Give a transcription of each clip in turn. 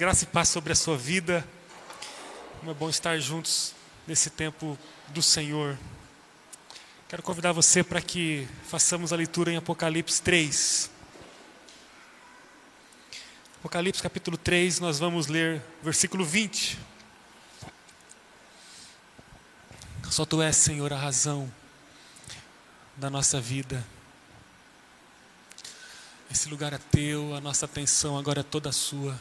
graça e paz sobre a sua vida. Como é bom estar juntos nesse tempo do Senhor. Quero convidar você para que façamos a leitura em Apocalipse 3. Apocalipse capítulo 3, nós vamos ler versículo 20. Só tu és, Senhor, a razão da nossa vida. Esse lugar é teu, a nossa atenção agora é toda sua.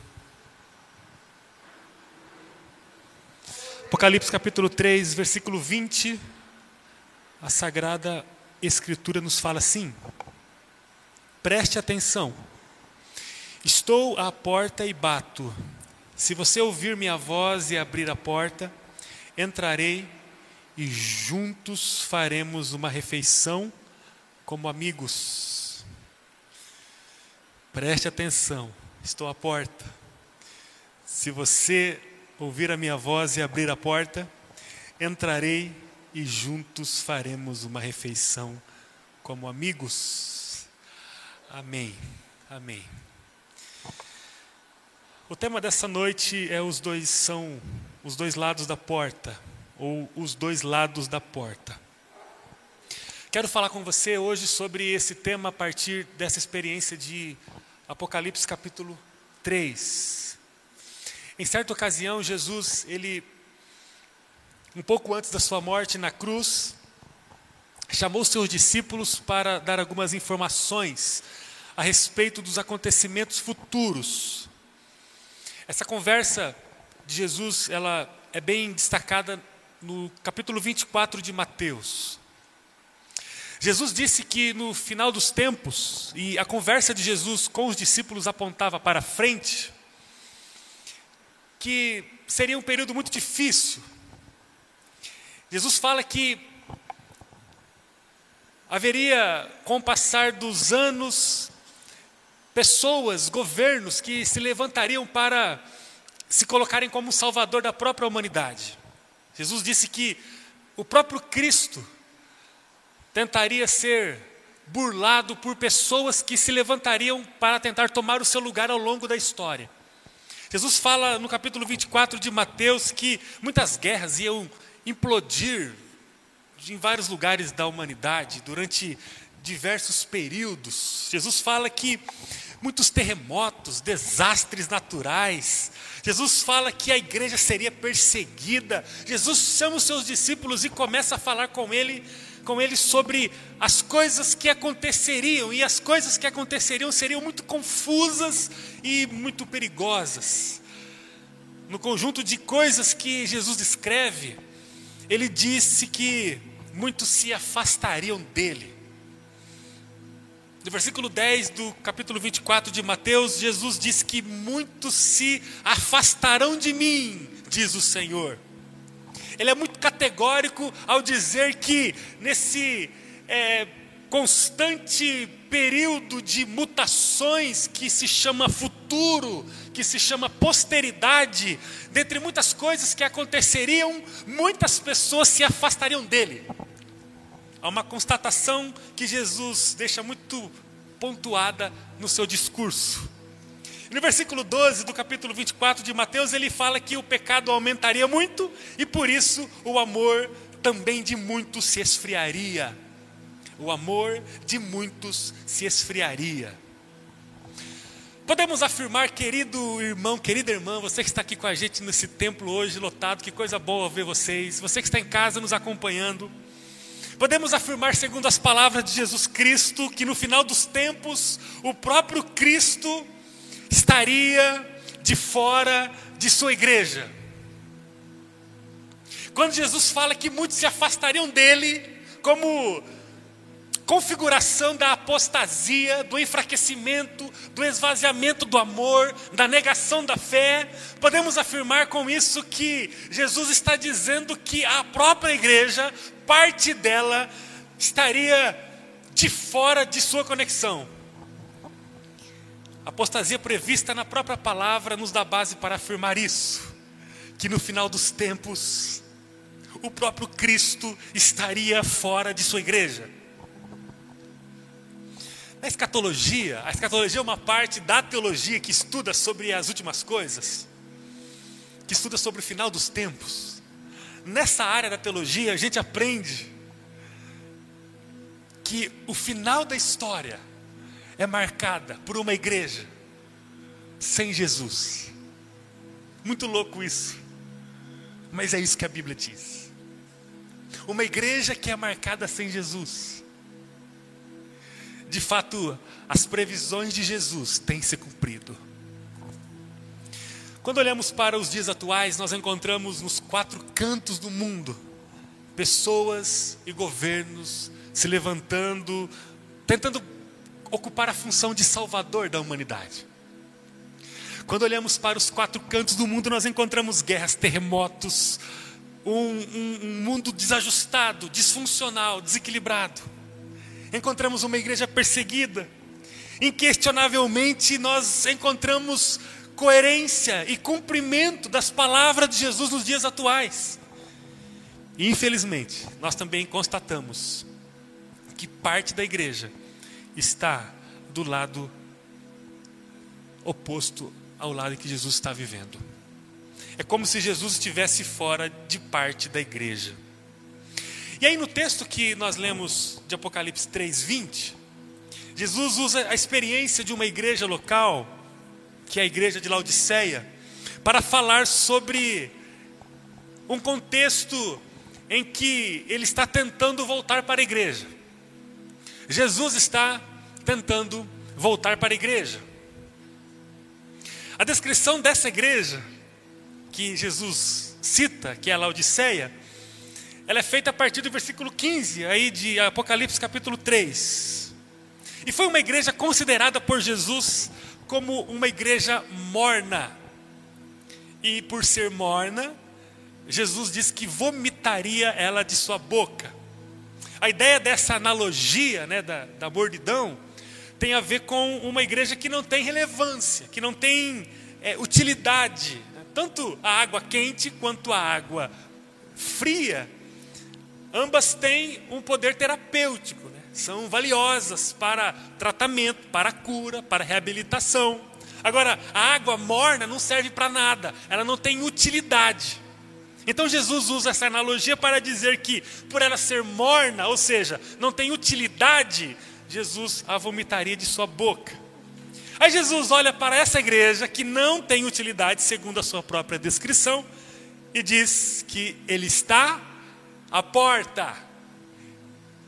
Apocalipse capítulo 3, versículo 20, a Sagrada Escritura nos fala assim: preste atenção, estou à porta e bato. Se você ouvir minha voz e abrir a porta, entrarei e juntos faremos uma refeição como amigos. Preste atenção, estou à porta. Se você ouvir a minha voz e abrir a porta, entrarei e juntos faremos uma refeição como amigos. Amém. Amém. O tema dessa noite é os dois são os dois lados da porta ou os dois lados da porta. Quero falar com você hoje sobre esse tema a partir dessa experiência de Apocalipse capítulo 3. Em certa ocasião, Jesus, ele, um pouco antes da sua morte na cruz, chamou seus discípulos para dar algumas informações a respeito dos acontecimentos futuros. Essa conversa de Jesus, ela é bem destacada no capítulo 24 de Mateus. Jesus disse que no final dos tempos, e a conversa de Jesus com os discípulos apontava para frente, que seria um período muito difícil. Jesus fala que haveria, com o passar dos anos, pessoas, governos que se levantariam para se colocarem como salvador da própria humanidade. Jesus disse que o próprio Cristo tentaria ser burlado por pessoas que se levantariam para tentar tomar o seu lugar ao longo da história. Jesus fala no capítulo 24 de Mateus que muitas guerras iam implodir em vários lugares da humanidade durante diversos períodos. Jesus fala que muitos terremotos, desastres naturais. Jesus fala que a igreja seria perseguida. Jesus chama os seus discípulos e começa a falar com ele com ele sobre as coisas que aconteceriam, e as coisas que aconteceriam seriam muito confusas e muito perigosas. No conjunto de coisas que Jesus descreve, ele disse que muitos se afastariam dele. No versículo 10 do capítulo 24 de Mateus, Jesus diz que muitos se afastarão de mim, diz o Senhor ele é muito categórico ao dizer que nesse é, constante período de mutações que se chama futuro, que se chama posteridade, dentre muitas coisas que aconteceriam, muitas pessoas se afastariam dele. Há uma constatação que Jesus deixa muito pontuada no seu discurso. No versículo 12 do capítulo 24 de Mateus, ele fala que o pecado aumentaria muito e por isso o amor também de muitos se esfriaria. O amor de muitos se esfriaria. Podemos afirmar, querido irmão, querida irmã, você que está aqui com a gente nesse templo hoje lotado, que coisa boa ver vocês, você que está em casa nos acompanhando. Podemos afirmar, segundo as palavras de Jesus Cristo, que no final dos tempos, o próprio Cristo estaria de fora de sua igreja. Quando Jesus fala que muitos se afastariam dele, como configuração da apostasia, do enfraquecimento, do esvaziamento do amor, da negação da fé, podemos afirmar com isso que Jesus está dizendo que a própria igreja, parte dela, estaria de fora de sua conexão. A apostasia prevista na própria palavra nos dá base para afirmar isso, que no final dos tempos o próprio Cristo estaria fora de sua igreja. A escatologia, a escatologia é uma parte da teologia que estuda sobre as últimas coisas, que estuda sobre o final dos tempos. Nessa área da teologia, a gente aprende que o final da história é marcada por uma igreja sem Jesus. Muito louco isso. Mas é isso que a Bíblia diz. Uma igreja que é marcada sem Jesus. De fato, as previsões de Jesus têm se cumprido. Quando olhamos para os dias atuais, nós encontramos nos quatro cantos do mundo pessoas e governos se levantando, tentando ocupar a função de salvador da humanidade. Quando olhamos para os quatro cantos do mundo, nós encontramos guerras, terremotos, um, um, um mundo desajustado, disfuncional, desequilibrado. Encontramos uma igreja perseguida. Inquestionavelmente, nós encontramos coerência e cumprimento das palavras de Jesus nos dias atuais. E, infelizmente, nós também constatamos que parte da igreja está do lado oposto ao lado que Jesus está vivendo. É como se Jesus estivesse fora de parte da igreja. E aí no texto que nós lemos de Apocalipse 3:20, Jesus usa a experiência de uma igreja local, que é a igreja de Laodiceia, para falar sobre um contexto em que ele está tentando voltar para a igreja. Jesus está tentando voltar para a igreja. A descrição dessa igreja que Jesus cita, que é a Laodiceia, ela é feita a partir do versículo 15 aí de Apocalipse capítulo 3. E foi uma igreja considerada por Jesus como uma igreja morna. E por ser morna, Jesus disse que vomitaria ela de sua boca. A ideia dessa analogia né, da, da mordidão tem a ver com uma igreja que não tem relevância, que não tem é, utilidade. Tanto a água quente quanto a água fria, ambas têm um poder terapêutico, né? São valiosas para tratamento, para cura, para reabilitação. Agora, a água morna não serve para nada, ela não tem utilidade. Então Jesus usa essa analogia para dizer que, por ela ser morna, ou seja, não tem utilidade, Jesus a vomitaria de sua boca. Aí Jesus olha para essa igreja que não tem utilidade, segundo a sua própria descrição, e diz que ele está à porta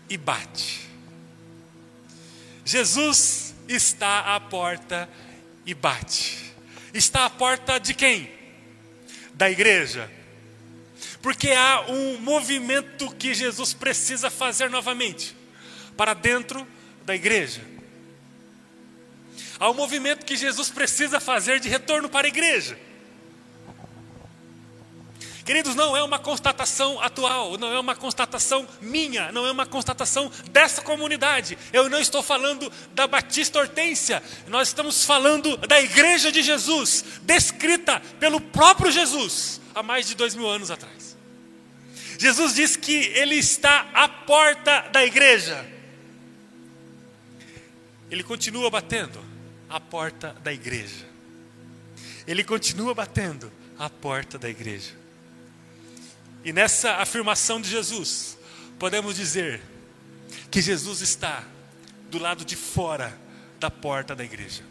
e bate. Jesus está à porta e bate. Está à porta de quem? Da igreja. Porque há um movimento que Jesus precisa fazer novamente para dentro da igreja. Há um movimento que Jesus precisa fazer de retorno para a igreja. Queridos, não é uma constatação atual, não é uma constatação minha, não é uma constatação dessa comunidade. Eu não estou falando da Batista Hortência, nós estamos falando da igreja de Jesus, descrita pelo próprio Jesus há mais de dois mil anos atrás. Jesus diz que Ele está à porta da igreja. Ele continua batendo a porta da igreja. Ele continua batendo a porta da igreja. E nessa afirmação de Jesus, podemos dizer que Jesus está do lado de fora da porta da igreja.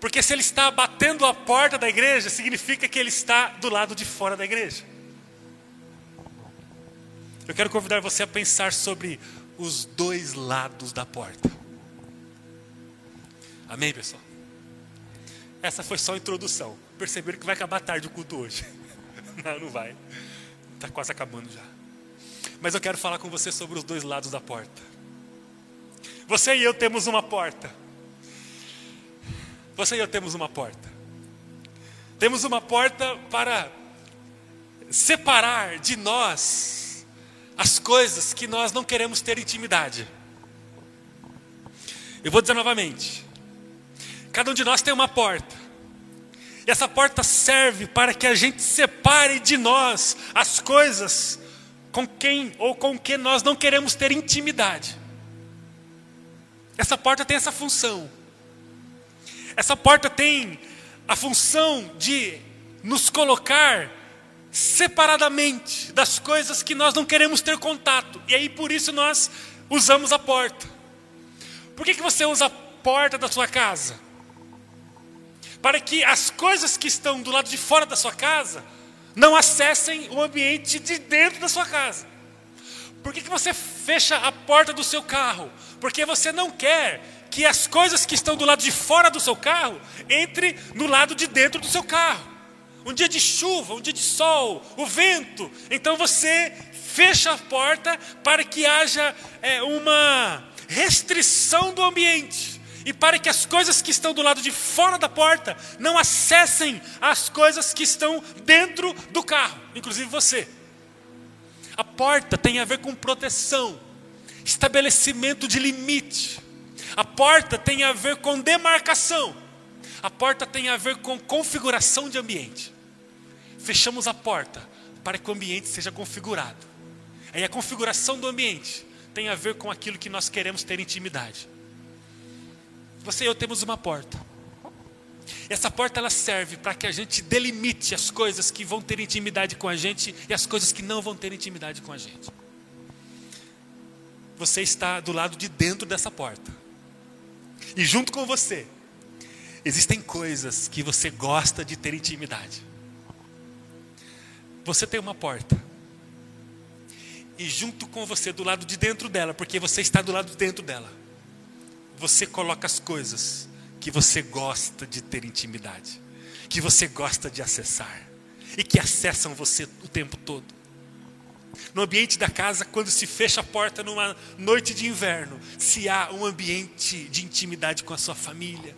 Porque se ele está batendo a porta da igreja, significa que ele está do lado de fora da igreja. Eu quero convidar você a pensar sobre os dois lados da porta. Amém, pessoal? Essa foi só a introdução. Perceberam que vai acabar tarde o culto hoje. Não, não vai. Está quase acabando já. Mas eu quero falar com você sobre os dois lados da porta. Você e eu temos uma porta. Você e eu temos uma porta. Temos uma porta para separar de nós as coisas que nós não queremos ter intimidade. Eu vou dizer novamente: Cada um de nós tem uma porta. Essa porta serve para que a gente separe de nós as coisas com quem ou com que nós não queremos ter intimidade. Essa porta tem essa função. Essa porta tem a função de nos colocar separadamente das coisas que nós não queremos ter contato. E aí por isso nós usamos a porta. Por que, que você usa a porta da sua casa? Para que as coisas que estão do lado de fora da sua casa não acessem o ambiente de dentro da sua casa. Por que, que você fecha a porta do seu carro? Porque você não quer que as coisas que estão do lado de fora do seu carro entre no lado de dentro do seu carro. Um dia de chuva, um dia de sol, o vento. Então você fecha a porta para que haja é, uma restrição do ambiente e para que as coisas que estão do lado de fora da porta não acessem as coisas que estão dentro do carro, inclusive você. A porta tem a ver com proteção, estabelecimento de limite. A porta tem a ver com demarcação. A porta tem a ver com configuração de ambiente. Fechamos a porta para que o ambiente seja configurado. Aí a configuração do ambiente tem a ver com aquilo que nós queremos ter intimidade. Você e eu temos uma porta. Essa porta ela serve para que a gente delimite as coisas que vão ter intimidade com a gente e as coisas que não vão ter intimidade com a gente. Você está do lado de dentro dessa porta. E junto com você, existem coisas que você gosta de ter intimidade. Você tem uma porta. E junto com você, do lado de dentro dela, porque você está do lado de dentro dela, você coloca as coisas que você gosta de ter intimidade, que você gosta de acessar e que acessam você o tempo todo. No ambiente da casa, quando se fecha a porta numa noite de inverno, se há um ambiente de intimidade com a sua família.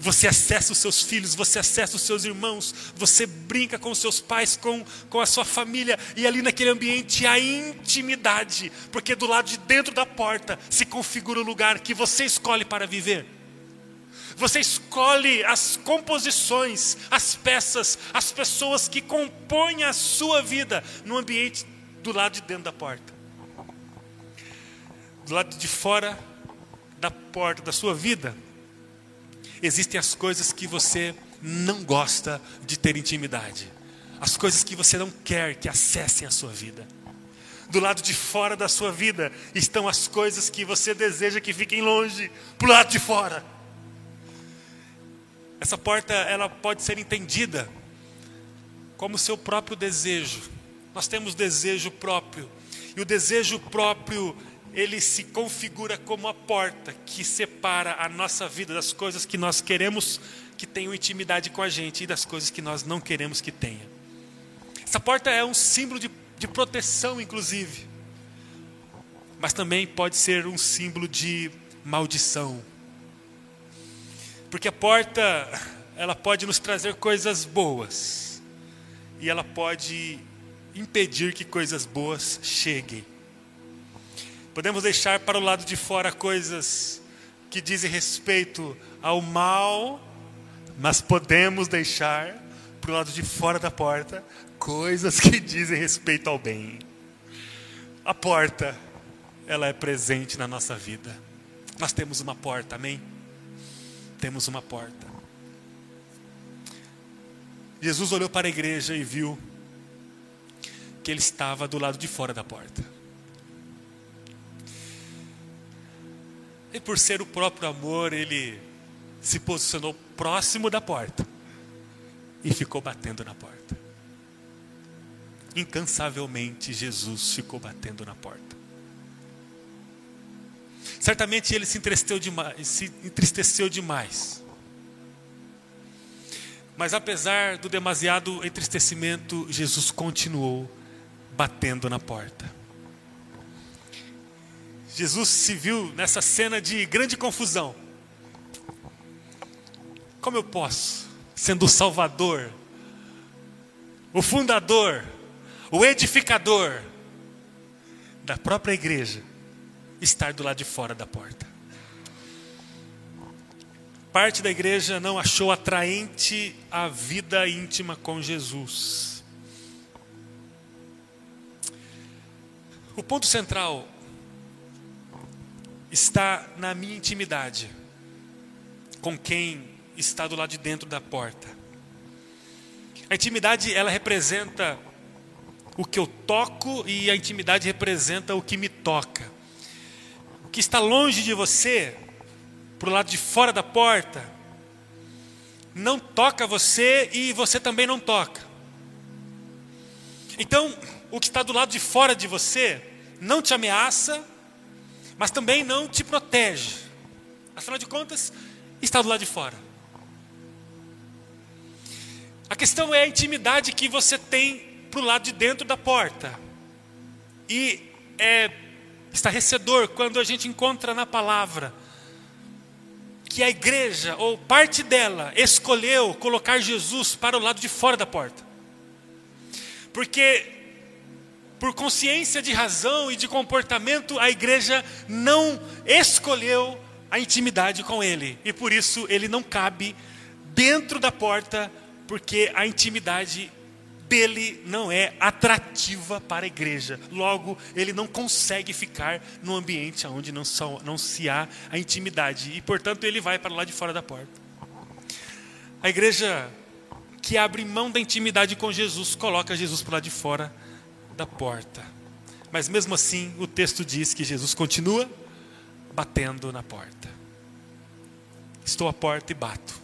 Você acessa os seus filhos, você acessa os seus irmãos, você brinca com os seus pais, com, com a sua família, e ali naquele ambiente há intimidade, porque do lado de dentro da porta se configura o lugar que você escolhe para viver. Você escolhe as composições, as peças, as pessoas que compõem a sua vida no ambiente do lado de dentro da porta. Do lado de fora da porta da sua vida, existem as coisas que você não gosta de ter intimidade, as coisas que você não quer que acessem a sua vida. Do lado de fora da sua vida estão as coisas que você deseja que fiquem longe, para o lado de fora. Essa porta ela pode ser entendida como seu próprio desejo. Nós temos desejo próprio. E o desejo próprio, ele se configura como a porta que separa a nossa vida das coisas que nós queremos que tenham intimidade com a gente e das coisas que nós não queremos que tenha. Essa porta é um símbolo de, de proteção, inclusive. Mas também pode ser um símbolo de maldição. Porque a porta, ela pode nos trazer coisas boas. E ela pode impedir que coisas boas cheguem. Podemos deixar para o lado de fora coisas que dizem respeito ao mal, mas podemos deixar para o lado de fora da porta coisas que dizem respeito ao bem. A porta, ela é presente na nossa vida. Nós temos uma porta, amém? temos uma porta. Jesus olhou para a igreja e viu que ele estava do lado de fora da porta. E por ser o próprio amor, ele se posicionou próximo da porta e ficou batendo na porta. Incansavelmente, Jesus ficou batendo na porta. Certamente ele se entristeceu demais, se entristeceu demais. Mas apesar do demasiado entristecimento, Jesus continuou batendo na porta. Jesus se viu nessa cena de grande confusão. Como eu posso, sendo o Salvador, o fundador, o edificador da própria igreja, estar do lado de fora da porta. Parte da igreja não achou atraente a vida íntima com Jesus. O ponto central está na minha intimidade com quem está do lado de dentro da porta. A intimidade, ela representa o que eu toco e a intimidade representa o que me toca. O que está longe de você, para o lado de fora da porta, não toca você e você também não toca. Então, o que está do lado de fora de você não te ameaça, mas também não te protege. Afinal de contas, está do lado de fora. A questão é a intimidade que você tem para o lado de dentro da porta. E é estarrecedor quando a gente encontra na palavra que a igreja, ou parte dela, escolheu colocar Jesus para o lado de fora da porta. Porque, por consciência de razão e de comportamento, a igreja não escolheu a intimidade com Ele. E por isso ele não cabe dentro da porta, porque a intimidade dele não é atrativa para a igreja. Logo, ele não consegue ficar no ambiente onde não, não se há a intimidade. E, portanto, ele vai para lá de fora da porta. A igreja que abre mão da intimidade com Jesus, coloca Jesus para lá de fora da porta. Mas mesmo assim, o texto diz que Jesus continua batendo na porta. Estou à porta e bato.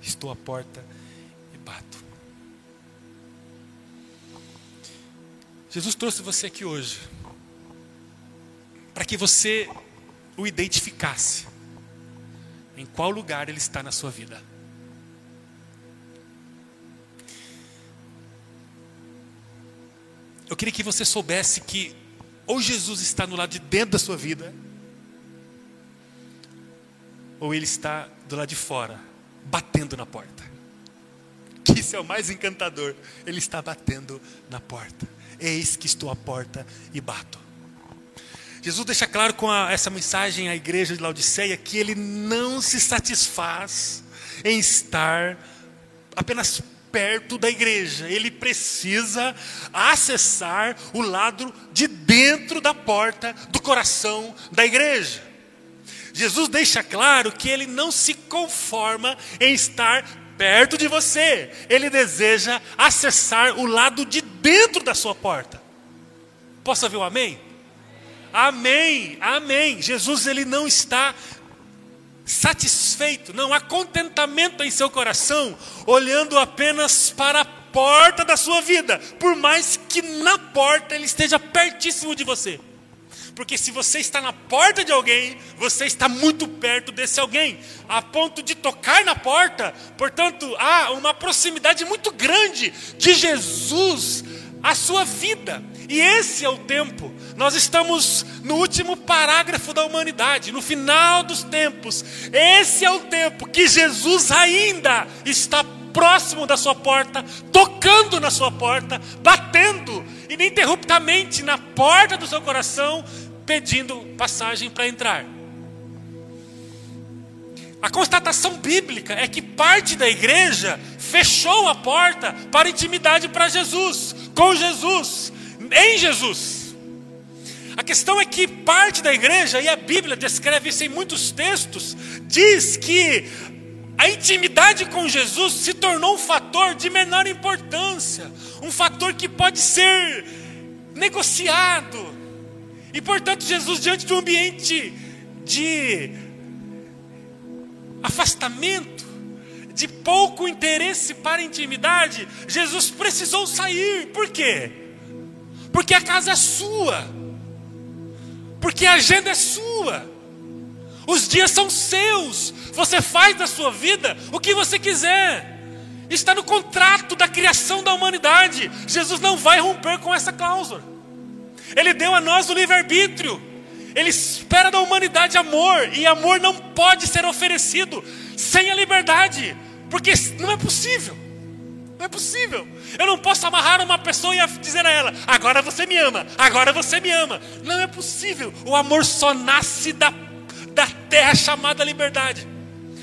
Estou à porta e bato. Jesus trouxe você aqui hoje para que você o identificasse em qual lugar ele está na sua vida. Eu queria que você soubesse que ou Jesus está no lado de dentro da sua vida, ou ele está do lado de fora, batendo na porta. Que isso é o mais encantador. Ele está batendo na porta. Eis que estou à porta e bato. Jesus deixa claro com a, essa mensagem à igreja de Laodiceia que ele não se satisfaz em estar apenas perto da igreja, ele precisa acessar o lado de dentro da porta do coração da igreja. Jesus deixa claro que ele não se conforma em estar perto de você, ele deseja acessar o lado de dentro da sua porta. Posso ouvir um amém? Amém, amém. Jesus ele não está satisfeito, não há contentamento em seu coração, olhando apenas para a porta da sua vida, por mais que na porta ele esteja pertíssimo de você. Porque se você está na porta de alguém, você está muito perto desse alguém, a ponto de tocar na porta. Portanto, há uma proximidade muito grande de Jesus à sua vida. E esse é o tempo. Nós estamos no último parágrafo da humanidade, no final dos tempos. Esse é o tempo que Jesus ainda está próximo da sua porta, tocando na sua porta, batendo ininterruptamente na porta do seu coração, pedindo passagem para entrar. A constatação bíblica é que parte da igreja fechou a porta para intimidade para Jesus, com Jesus, em Jesus. A questão é que parte da igreja, e a Bíblia descreve isso em muitos textos, diz que a intimidade com Jesus se tornou um fator de menor importância, um fator que pode ser negociado, e portanto, Jesus, diante de um ambiente de afastamento, de pouco interesse para a intimidade, Jesus precisou sair. Por quê? Porque a casa é sua, porque a agenda é sua, os dias são seus, você faz da sua vida o que você quiser. Está no contrato da criação da humanidade. Jesus não vai romper com essa cláusula. Ele deu a nós o livre-arbítrio. Ele espera da humanidade amor, e amor não pode ser oferecido sem a liberdade, porque não é possível. Não é possível. Eu não posso amarrar uma pessoa e dizer a ela: agora você me ama, agora você me ama. Não é possível. O amor só nasce da, da terra chamada liberdade.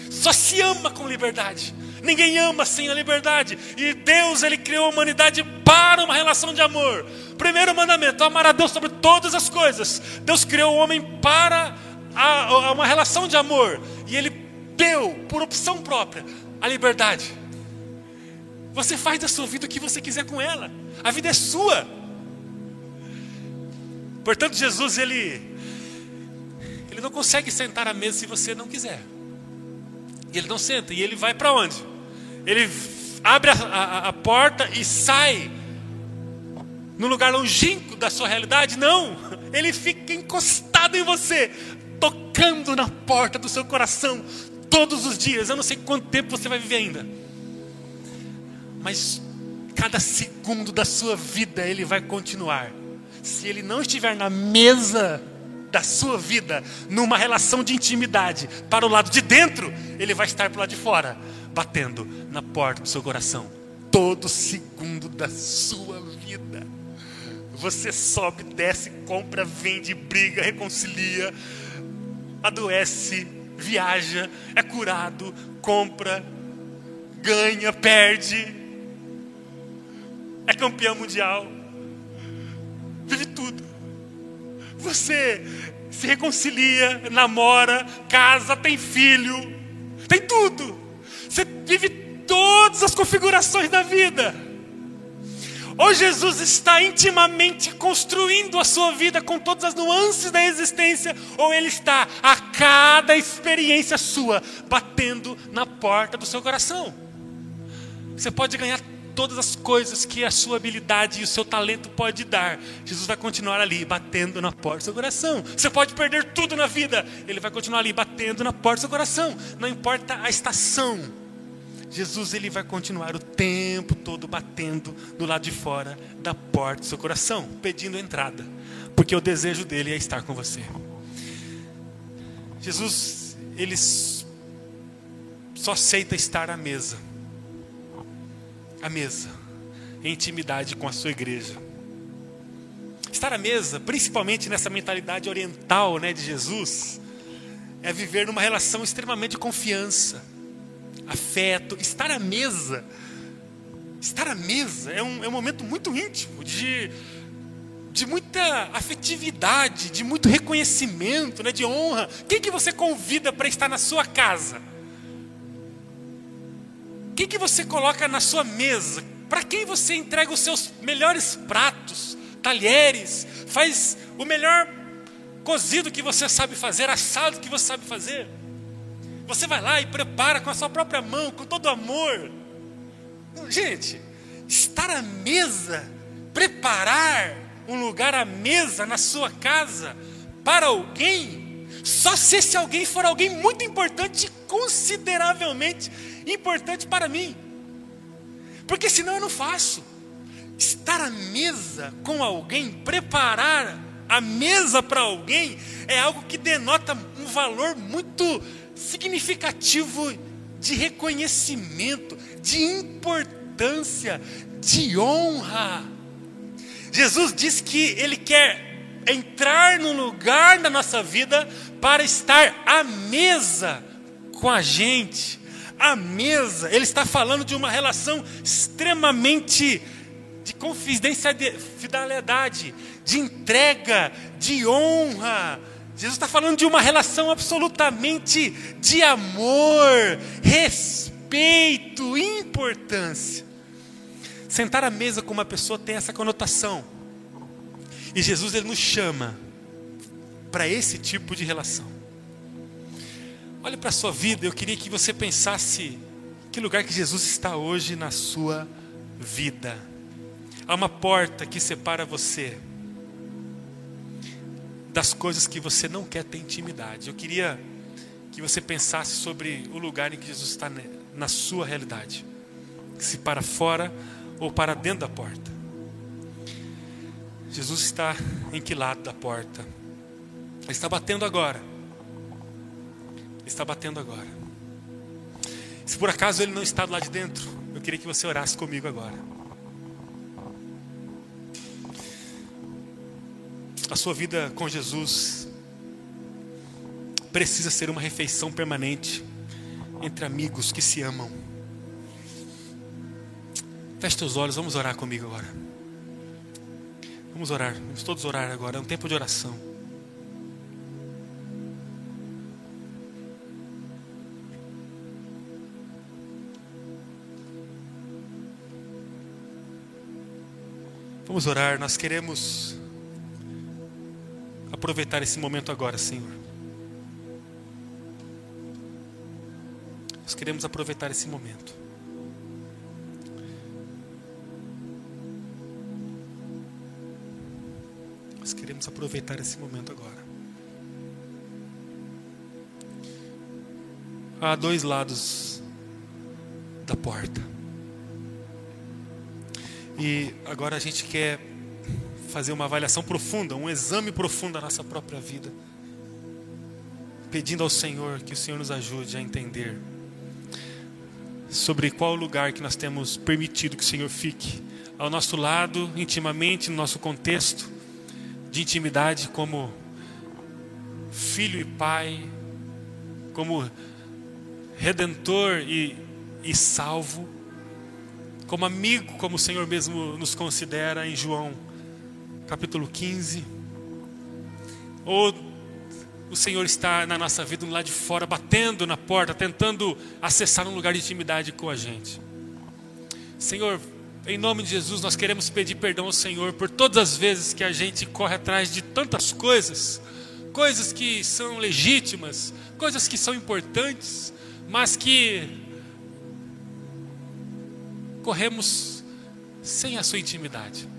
Só se ama com liberdade. Ninguém ama sem a liberdade. E Deus, Ele criou a humanidade para uma relação de amor. Primeiro mandamento: amar a Deus sobre todas as coisas. Deus criou o homem para a, a uma relação de amor e ele deu, por opção própria, a liberdade. Você faz da sua vida o que você quiser com ela. A vida é sua. Portanto, Jesus, ele, ele não consegue sentar à mesa se você não quiser. E ele não senta. E ele vai para onde? Ele abre a, a, a porta e sai no lugar longínquo da sua realidade? Não. Ele fica encostado em você, tocando na porta do seu coração todos os dias. Eu não sei quanto tempo você vai viver ainda. Mas cada segundo da sua vida ele vai continuar. Se ele não estiver na mesa da sua vida, numa relação de intimidade, para o lado de dentro, ele vai estar para o lado de fora, batendo na porta do seu coração, todo segundo da sua vida. Você sobe, desce, compra, vende, briga, reconcilia, adoece, viaja, é curado, compra, ganha, perde, é campeão mundial, vive tudo. Você se reconcilia, namora, casa, tem filho, tem tudo. Você vive todas as configurações da vida. Ou Jesus está intimamente construindo a sua vida com todas as nuances da existência, ou ele está a cada experiência sua batendo na porta do seu coração. Você pode ganhar todas as coisas que a sua habilidade e o seu talento pode dar. Jesus vai continuar ali batendo na porta do seu coração. Você pode perder tudo na vida, ele vai continuar ali batendo na porta do seu coração. Não importa a estação Jesus ele vai continuar o tempo todo batendo do lado de fora da porta do seu coração, pedindo entrada, porque o desejo dele é estar com você. Jesus ele só aceita estar à mesa, à mesa, em intimidade com a sua igreja. Estar à mesa, principalmente nessa mentalidade oriental, né, de Jesus, é viver numa relação extremamente de confiança afeto, estar à mesa. Estar à mesa é um, é um momento muito íntimo, de, de muita afetividade, de muito reconhecimento, né, de honra. Quem que você convida para estar na sua casa? Quem que você coloca na sua mesa? Para quem você entrega os seus melhores pratos, talheres, faz o melhor cozido que você sabe fazer, assado que você sabe fazer? Você vai lá e prepara com a sua própria mão, com todo amor. Gente, estar à mesa, preparar um lugar à mesa na sua casa para alguém, só se esse alguém for alguém muito importante, consideravelmente importante para mim. Porque senão eu não faço. Estar à mesa com alguém, preparar a mesa para alguém, é algo que denota um valor muito significativo de reconhecimento, de importância, de honra. Jesus diz que Ele quer entrar no lugar da nossa vida para estar à mesa com a gente. À mesa, Ele está falando de uma relação extremamente de confidencialidade, de entrega, de honra Jesus está falando de uma relação absolutamente de amor, respeito, importância. Sentar à mesa com uma pessoa tem essa conotação. E Jesus ele nos chama para esse tipo de relação. Olha para a sua vida, eu queria que você pensasse que lugar que Jesus está hoje na sua vida. Há uma porta que separa você das coisas que você não quer ter intimidade. Eu queria que você pensasse sobre o lugar em que Jesus está na sua realidade, se para fora ou para dentro da porta. Jesus está em que lado da porta? Ele está batendo agora. Está batendo agora. Se por acaso ele não está do lado de dentro, eu queria que você orasse comigo agora. a sua vida com Jesus precisa ser uma refeição permanente entre amigos que se amam. Feche teus olhos, vamos orar comigo agora. Vamos orar, vamos todos orar agora, é um tempo de oração. Vamos orar, nós queremos aproveitar esse momento agora, Senhor. Nós queremos aproveitar esse momento. Nós queremos aproveitar esse momento agora. Há dois lados da porta. E agora a gente quer fazer uma avaliação profunda, um exame profundo da nossa própria vida, pedindo ao Senhor que o Senhor nos ajude a entender sobre qual lugar que nós temos permitido que o Senhor fique ao nosso lado, intimamente, no nosso contexto de intimidade, como filho e pai, como redentor e, e salvo como amigo, como o Senhor mesmo nos considera em João capítulo 15. Ou o Senhor está na nossa vida, lá de fora, batendo na porta, tentando acessar um lugar de intimidade com a gente. Senhor, em nome de Jesus, nós queremos pedir perdão ao Senhor por todas as vezes que a gente corre atrás de tantas coisas, coisas que são legítimas, coisas que são importantes, mas que corremos sem a sua intimidade.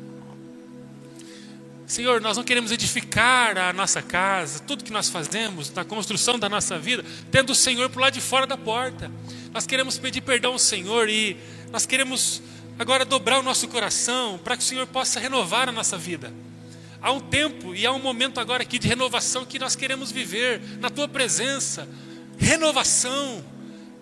Senhor, nós não queremos edificar a nossa casa, tudo que nós fazemos, na construção da nossa vida, tendo o Senhor por lá de fora da porta. Nós queremos pedir perdão ao Senhor e nós queremos agora dobrar o nosso coração para que o Senhor possa renovar a nossa vida. Há um tempo e há um momento agora aqui de renovação que nós queremos viver na tua presença. Renovação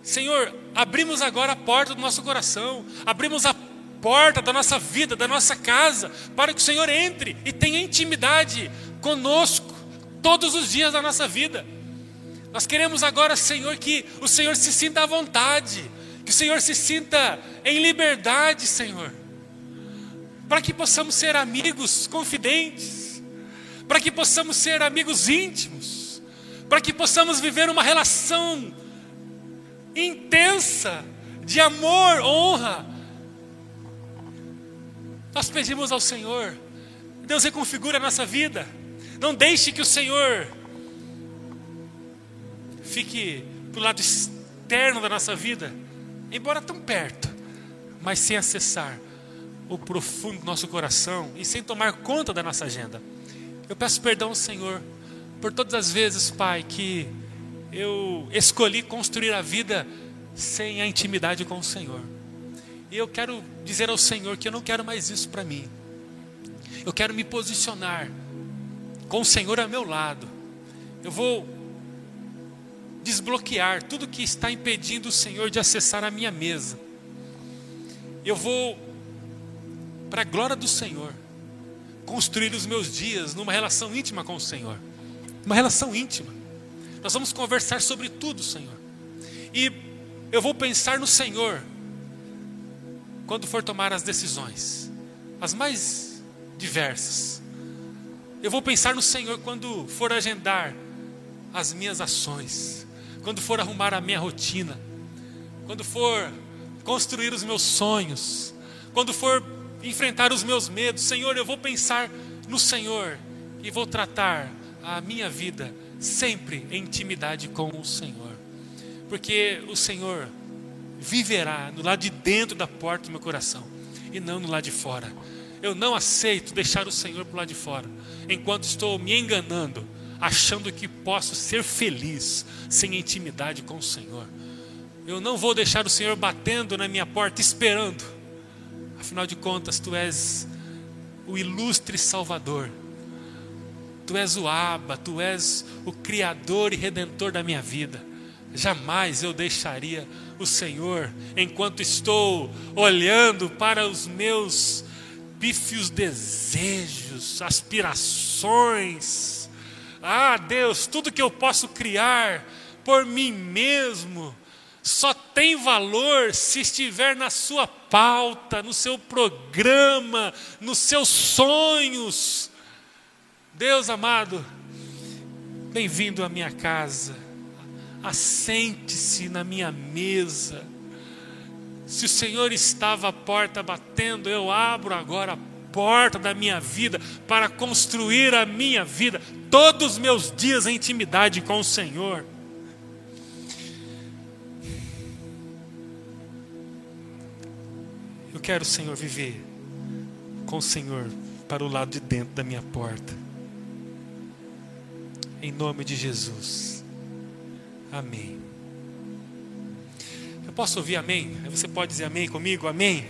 Senhor, abrimos agora a porta do nosso coração, abrimos a porta da nossa vida, da nossa casa, para que o Senhor entre e tenha intimidade conosco todos os dias da nossa vida. Nós queremos agora, Senhor, que o Senhor se sinta à vontade, que o Senhor se sinta em liberdade, Senhor, para que possamos ser amigos confidentes, para que possamos ser amigos íntimos, para que possamos viver uma relação intensa de amor, honra. Nós pedimos ao Senhor, Deus reconfigura a nossa vida. Não deixe que o Senhor fique do lado externo da nossa vida, embora tão perto, mas sem acessar o profundo do nosso coração e sem tomar conta da nossa agenda. Eu peço perdão ao Senhor por todas as vezes, Pai, que eu escolhi construir a vida sem a intimidade com o Senhor. E eu quero dizer ao Senhor que eu não quero mais isso para mim. Eu quero me posicionar com o Senhor ao meu lado. Eu vou desbloquear tudo que está impedindo o Senhor de acessar a minha mesa. Eu vou, para a glória do Senhor, construir os meus dias numa relação íntima com o Senhor. Uma relação íntima. Nós vamos conversar sobre tudo, Senhor. E eu vou pensar no Senhor quando for tomar as decisões, as mais diversas. Eu vou pensar no Senhor quando for agendar as minhas ações, quando for arrumar a minha rotina, quando for construir os meus sonhos, quando for enfrentar os meus medos. Senhor, eu vou pensar no Senhor e vou tratar a minha vida sempre em intimidade com o Senhor, porque o Senhor viverá no lado de dentro da porta do meu coração e não no lado de fora. Eu não aceito deixar o Senhor para lado de fora, enquanto estou me enganando, achando que posso ser feliz sem intimidade com o Senhor. Eu não vou deixar o Senhor batendo na minha porta, esperando. Afinal de contas, tu és o ilustre Salvador Tu és o Abba, Tu és o Criador e Redentor da minha vida. Jamais eu deixaria o Senhor enquanto estou olhando para os meus pífios desejos, aspirações. Ah, Deus, tudo que eu posso criar por mim mesmo só tem valor se estiver na sua pauta, no seu programa, nos seus sonhos Deus amado, bem-vindo à minha casa, assente-se na minha mesa. Se o Senhor estava à porta batendo, eu abro agora a porta da minha vida para construir a minha vida, todos os meus dias em intimidade com o Senhor. Eu quero, Senhor, viver com o Senhor para o lado de dentro da minha porta. Em nome de Jesus. Amém. Eu posso ouvir amém? Você pode dizer amém comigo? Amém?